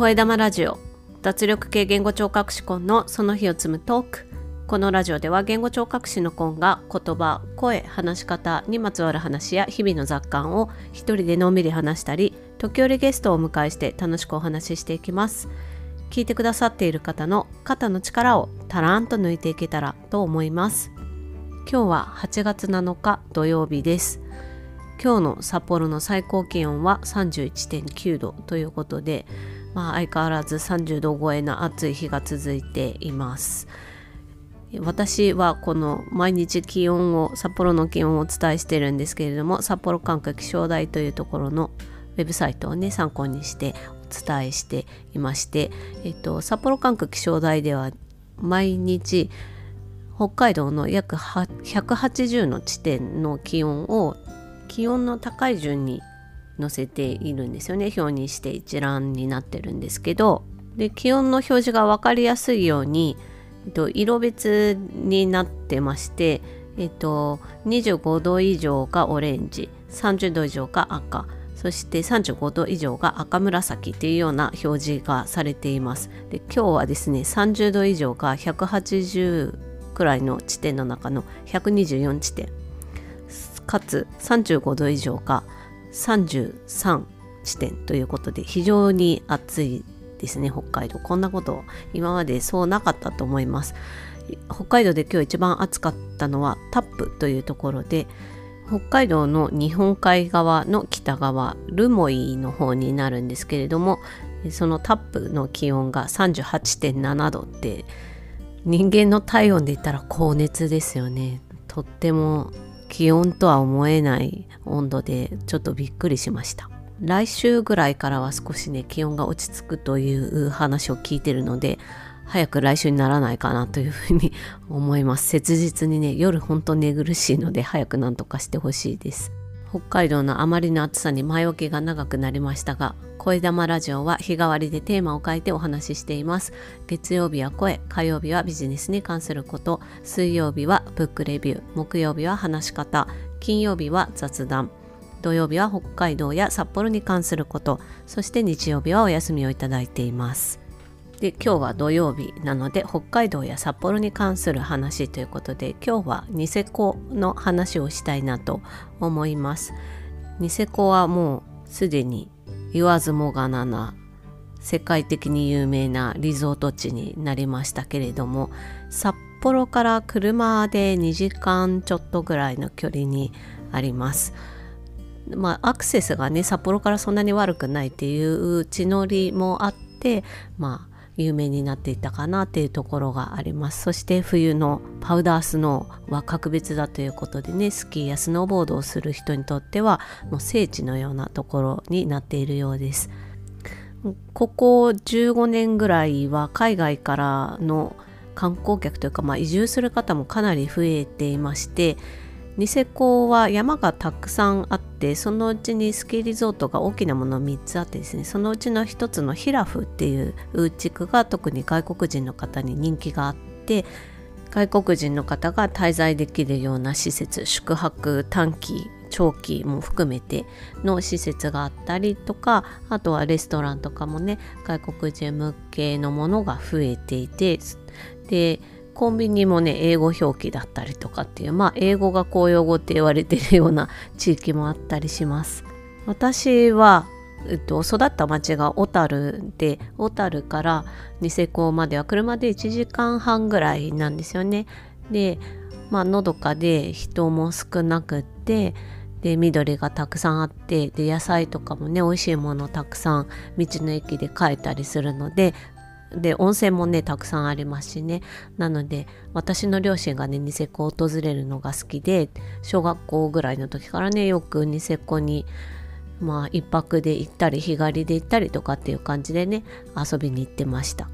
声玉ラジオ。脱力系言語聴覚士コンのその日を積むトーク。このラジオでは言語聴覚士のコンが言葉声話し方にまつわる話や日々の雑感を一人でのんびり話したり時折ゲストをお迎えして楽しくお話ししていきます。聞いてくださっている方の肩の力をたらんと抜いていけたらと思います。今日は8月7日土曜日です。今日の札幌の最高気温は31.9度ということで、まあ、相変わらず30度超えの暑い日が続いています。私はこの毎日気温を札幌の気温をお伝えしてるんですけれども札幌管区気象台というところのウェブサイトをね参考にしてお伝えしていまして、えっと、札幌管区気象台では毎日北海道の約180の地点の気温を気温の高い順に載せているんですよね。表にして一覧になってるんですけど。で気温の表示が分かりやすいように、えっと、色別になってまして、えっと、25度以上がオレンジ30度以上が赤そして35度以上が赤紫っていうような表示がされています。で今日はですね30度以上が180くらいの地点の中の124地点。かつ35度以上か33地点ということで非常に暑いですね北海道。こんなこと今までそうなかったと思います。北海道で今日一番暑かったのはタップというところで北海道の日本海側の北側ルモイの方になるんですけれどもそのタップの気温が38.7度って人間の体温で言ったら高熱ですよね。とっても気温とは思えない温度でちょっとびっくりしました。来週ぐらいからは少しね気温が落ち着くという話を聞いてるので早く来週にならないかなというふうに思います。切実にね夜ほんと寝苦しいので早くなんとかしてほしいです。北海道のあまりの暑さに前置きが長くなりましたが声玉ラジオは日替わりでテーマを変えてお話ししています。月曜日は声火曜日はビジネスに関すること。水曜日はブックレビュー。木曜日は話し方。金曜日は雑談。土曜日は北海道や札幌に関すること。そして日曜日はお休みをいただいています。で今日は土曜日なので北海道や札幌に関する話ということで今日はニセコの話をしたいなと思います。ニセコはもうすでに言わずもがなな世界的に有名なリゾート地になりましたけれども札幌から車で2時間ちょっとぐらいの距離にあります。まあアクセスがね札幌からそんなに悪くないっていう地のりもあってまあ有名になっていたかなっていうところがあります。そして冬のパウダースノーは格別だということでねスキーやスノーボードをする人にとってはもう聖地のようなところになっているようです。ここ15年ぐらいは海外からの観光客というか、まあ、移住する方もかなり増えていましてニセコは山がたくさんあってそのうちにスキーリゾートが大きなもの3つあってですねそのうちの1つのヒラフっていう地区が特に外国人の方に人気があって外国人の方が滞在できるような施設宿泊短期長期も含めての施設があったりとかあとはレストランとかもね外国人向けのものが増えていてでコンビニもね英語表記だったりとかっていうまあ英語が公用語って言われてるような地域もあったりします。私は、えっと、育った町が小樽で小樽からニセコまでは車で1時間半ぐらいなんですよね。でまあのどかで人も少なくってで緑がたくさんあってで野菜とかもね美味しいものたくさん道の駅で買えたりするのでで温泉もねたくさんありますしね。なので私の両親がねニセコを訪れるのが好きで小学校ぐらいの時からねよくニセコにまあ一泊で行ったり日帰りで行ったりとかっていう感じでね遊びに行ってました。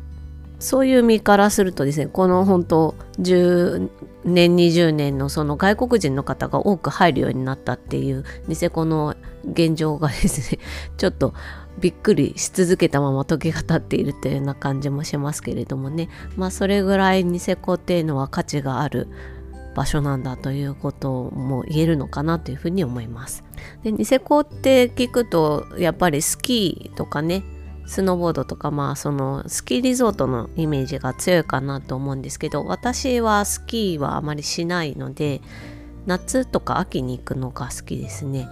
そういう身からするとですねこの本当10年20年のその外国人の方が多く入るようになったっていうニセコの現状がですねちょっとびっくりし続けたまま時が経っているというような感じもしますけれどもねまあそれぐらいニセコっていうのは価値がある場所なんだということも言えるのかなというふうに思います。でニセコって聞くとやっぱりスキーとかねスノーボードとかまあそのスキーリゾートのイメージが強いかなと思うんですけど私はスキーはあまりしないので夏とか秋に行くのが好きですね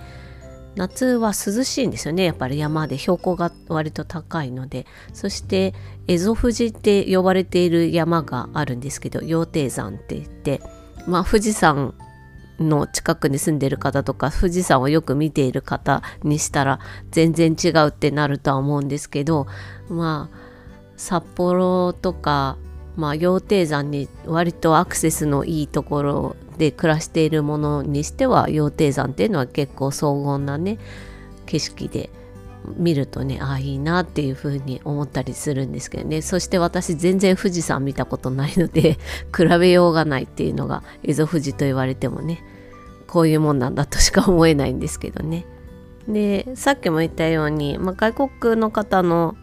夏は涼しいんですよね。やっぱり山で標高が割と高いので。そして蝦夷富士って呼ばれている山があるんですけど羊蹄山って言って。まあ富士山の近くに住んでる方とか富士山をよく見ている方にしたら全然違うってなるとは思うんですけどまあ札幌とか、まあ、羊蹄山に割とアクセスのいいところで暮らしているものにしては羊蹄山っていうのは結構荘厳なね景色で見るとねああいいなっていう風に思ったりするんですけどねそして私全然富士山見たことないので 比べようがないっていうのが蝦夷富士と言われてもねこういうもんなんだとしか思えないんですけどね。でさっきも言ったように、まあ、外国の方の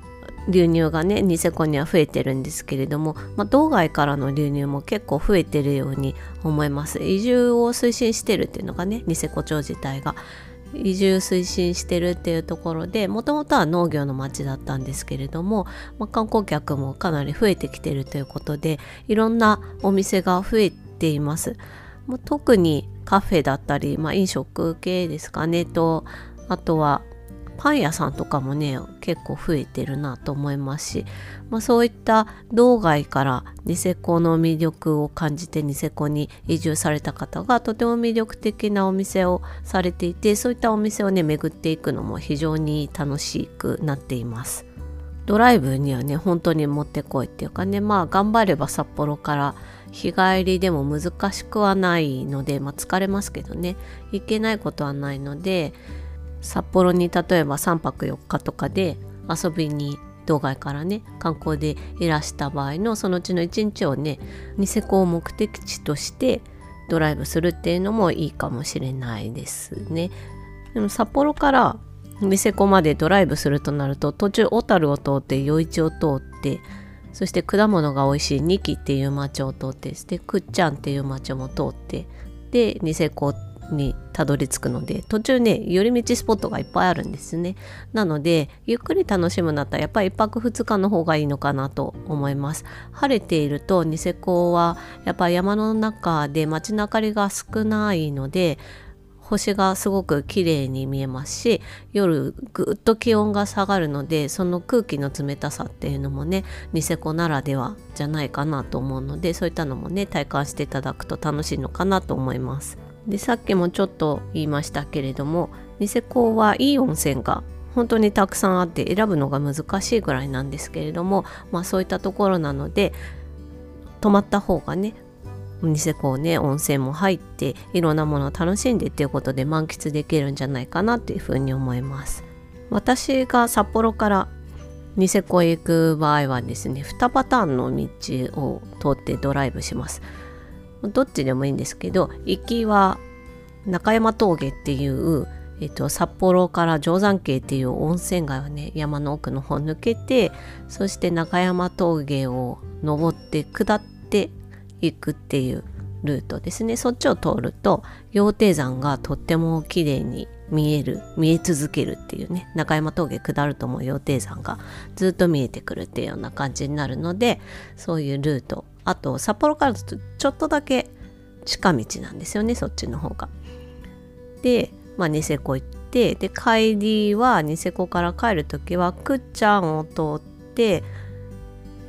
流入がねニセコには増えてるんですけれども、まあ、道外からの流入も結構増えてるように思います移住を推進してるっていうのがねニセコ町自体が移住推進してるっていうところでもともとは農業の町だったんですけれども、まあ、観光客もかなり増えてきてるということでいろんなお店が増えています。まあ、特にカフェだったり、まあ、飲食系ですかねとあとはパン屋さんとかもね結構増えてるなと思いますし、まあ、そういった道外からニセコの魅力を感じてニセコに移住された方がとても魅力的なお店をされていてそういったお店をね巡っていくのも非常に楽しくなっています。ドライブにはね本当にもってこいっていうかねまあ頑張れば札幌から日帰りでも難しくはないので、まあ、疲れますけどね行けないことはないので札幌に例えば3泊4日とかで遊びに道外からね観光でいらした場合のそのうちの1日をねニセコを目的地としてドライブするっていうのもいいかもしれないですね。でも札幌からニセコまでドライブするとなると途中小樽を通って余市を通ってそして果物が美味しいニキっていう町を通ってでクッチャンっていう町も通ってでニセコにたどり着くので途中ね寄り道スポットがいっぱいあるんですねなのでゆっくり楽しむんだったらやっぱり1泊2日の方がいいのかなと思います晴れているとニセコはやっぱ山の中で街の明かりが少ないので星がすごく綺麗に見えますし夜ぐっと気温が下がるのでその空気の冷たさっていうのもねニセコならではじゃないかなと思うのでそういったのもね体感していただくと楽しいのかなと思います。でさっきもちょっと言いましたけれどもニセコはいい温泉が本当にたくさんあって選ぶのが難しいぐらいなんですけれども、まあ、そういったところなので泊まった方がねニセコね温泉も入っていろんなものを楽しんでっていうことで満喫できるんじゃないかなっていうふうに思います。私が札幌からニセコへ行く場合はですね2パターンの道を通ってドライブします。どっちでもいいんですけど行きは中山峠っていう、えっと、札幌から定山渓っていう温泉街をね山の奥の方抜けてそして中山峠を登って下っていくっていうルートですね。そっちを通ると羊蹄山がとっても綺麗に見える見え続けるっていうね中山峠下るともう羊蹄山がずっと見えてくるっていうような感じになるのでそういうルートあと札幌からちょっとだけ近道なんですよねそっちの方が。で、まあ、ニセコ行ってで帰りはニセコから帰る時はくっちゃんを通って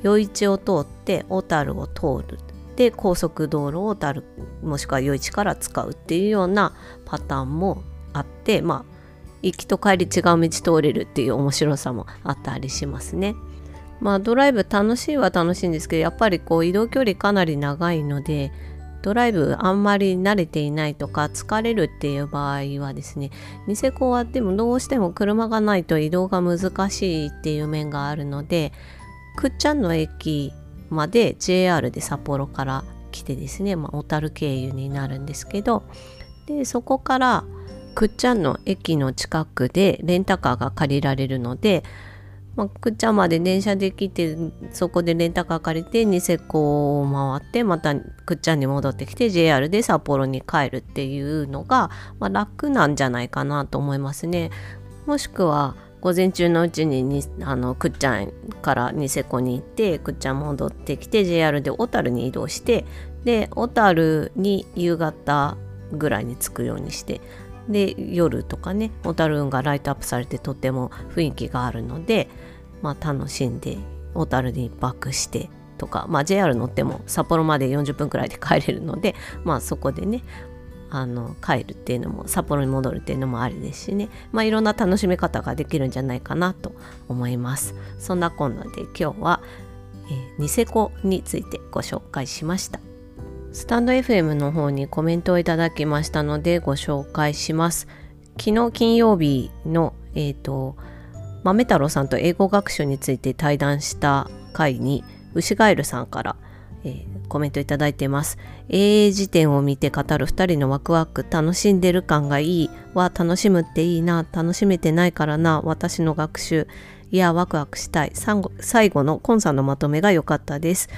余市を通って小樽を通るで高速道路を小樽もしくは余市から使うっていうようなパターンもあってまあ行きと帰り違う道通れるっていう面白さもあったりしますね。まあドライブ楽しいは楽しいんですけどやっぱりこう移動距離かなり長いのでドライブあんまり慣れていないとか疲れるっていう場合はですねニセコはでもどうしても車がないと移動が難しいっていう面があるのでくっちゃんの駅まで JR で札幌から来てですね、まあ、小樽経由になるんですけどでそこからくっちゃんの駅の近くでレンタカーが借りられるのでまあ、くっちゃまで電車で来てそこでレンタカー借りてニセコを回ってまたくっちゃんに戻ってきて JR で札幌に帰るっていうのが、まあ、楽なんじゃないかなと思いますね。もしくは午前中のうちににあのくっちゃんからニセコに行ってくっちゃん戻ってきて JR で小樽に移動してで小樽に夕方ぐらいに着くようにしてで夜とかね小樽運がライトアップされてとても雰囲気があるので、まあ、楽しんで小樽に1泊してとか、まあ、JR 乗っても札幌まで40分くらいで帰れるので、まあ、そこでねあの帰るっていうのも札幌に戻るっていうのもありですしね、まあ、いろんな楽しみ方ができるんじゃないかなと思います。そんなこんなで今日は、えー、ニセコについてご紹介しました。スタンド FM の方にコメントをいただきましたのでご紹介します昨日金曜日のえ、ー、と豆太郎さんと英語学習について対談した回に牛ガエルさんから「えー、コメントいただいてます。英辞典を見て語る2人のワクワク、楽しんでる感がいいは楽しむっていいな、楽しめてないからな、私の学習。いや、ワクワクしたい。最後のコンさんのまとめが良かったです。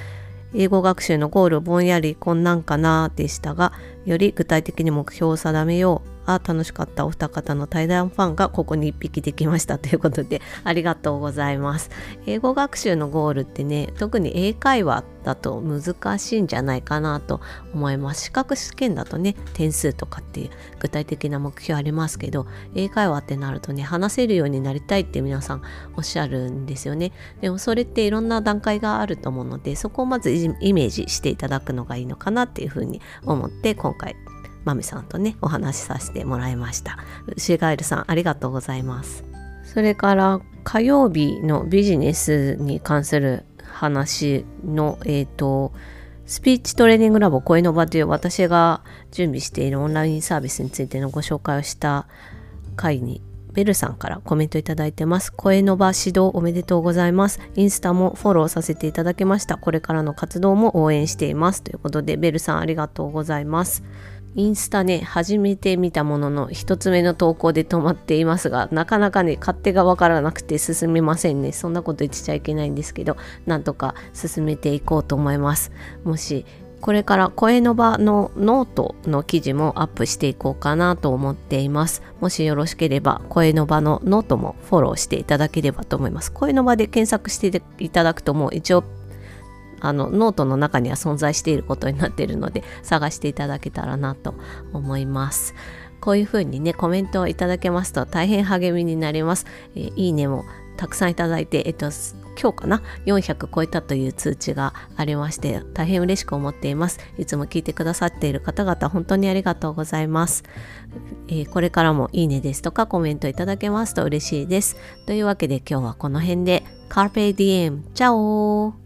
英語学習のゴールぼんやりこんなんかなでしたが、より具体的に目標を定めよう。あ楽しかったお二方の対談ファンがここに1匹できましたということでありがとうございます。英語学習のゴールってね特に英会話だと難しいんじゃないかなと思います。資格試験だとね点数とかっていう具体的な目標ありますけど英会話ってなるとね話せるようになりたいって皆さんおっしゃるんですよね。でもそれっていろんな段階があると思うのでそこをまずイメージしていただくのがいいのかなっていうふうに思って今回まみさんとねお話しさせてもらいましたシガエルさんありがとうございますそれから火曜日のビジネスに関する話のえっ、ー、とスピーチトレーニングラボ声の場という私が準備しているオンラインサービスについてのご紹介をした回にベルさんからコメントいただいてます。声の場指導おめでとうございます。インスタもフォローさせていただきました。これからの活動も応援しています。ということで、ベルさんありがとうございます。インスタね、初めて見たものの一つ目の投稿で止まっていますが、なかなかね、勝手がわからなくて進めませんね。そんなこと言っちゃいけないんですけど、なんとか進めていこうと思います。もし、これから声の場のノートの記事もアップしていこうかなと思っています。もしよろしければ、声の場のノートもフォローしていただければと思います。声の場で検索していただくともう一応あのノートの中には存在していることになっているので探していただけたらなと思います。こういうふうにねコメントをいただけますと大変励みになります。えー、いいねもたくさんいただいて、えっと、今日かな？400超えたという通知がありまして大変嬉しく思っています。いつも聞いてくださっている方々本当にありがとうございます、えー、これからもいいねですとかコメントいただけますと嬉しいです。というわけで今日はこの辺で。Carpe Diem チャオ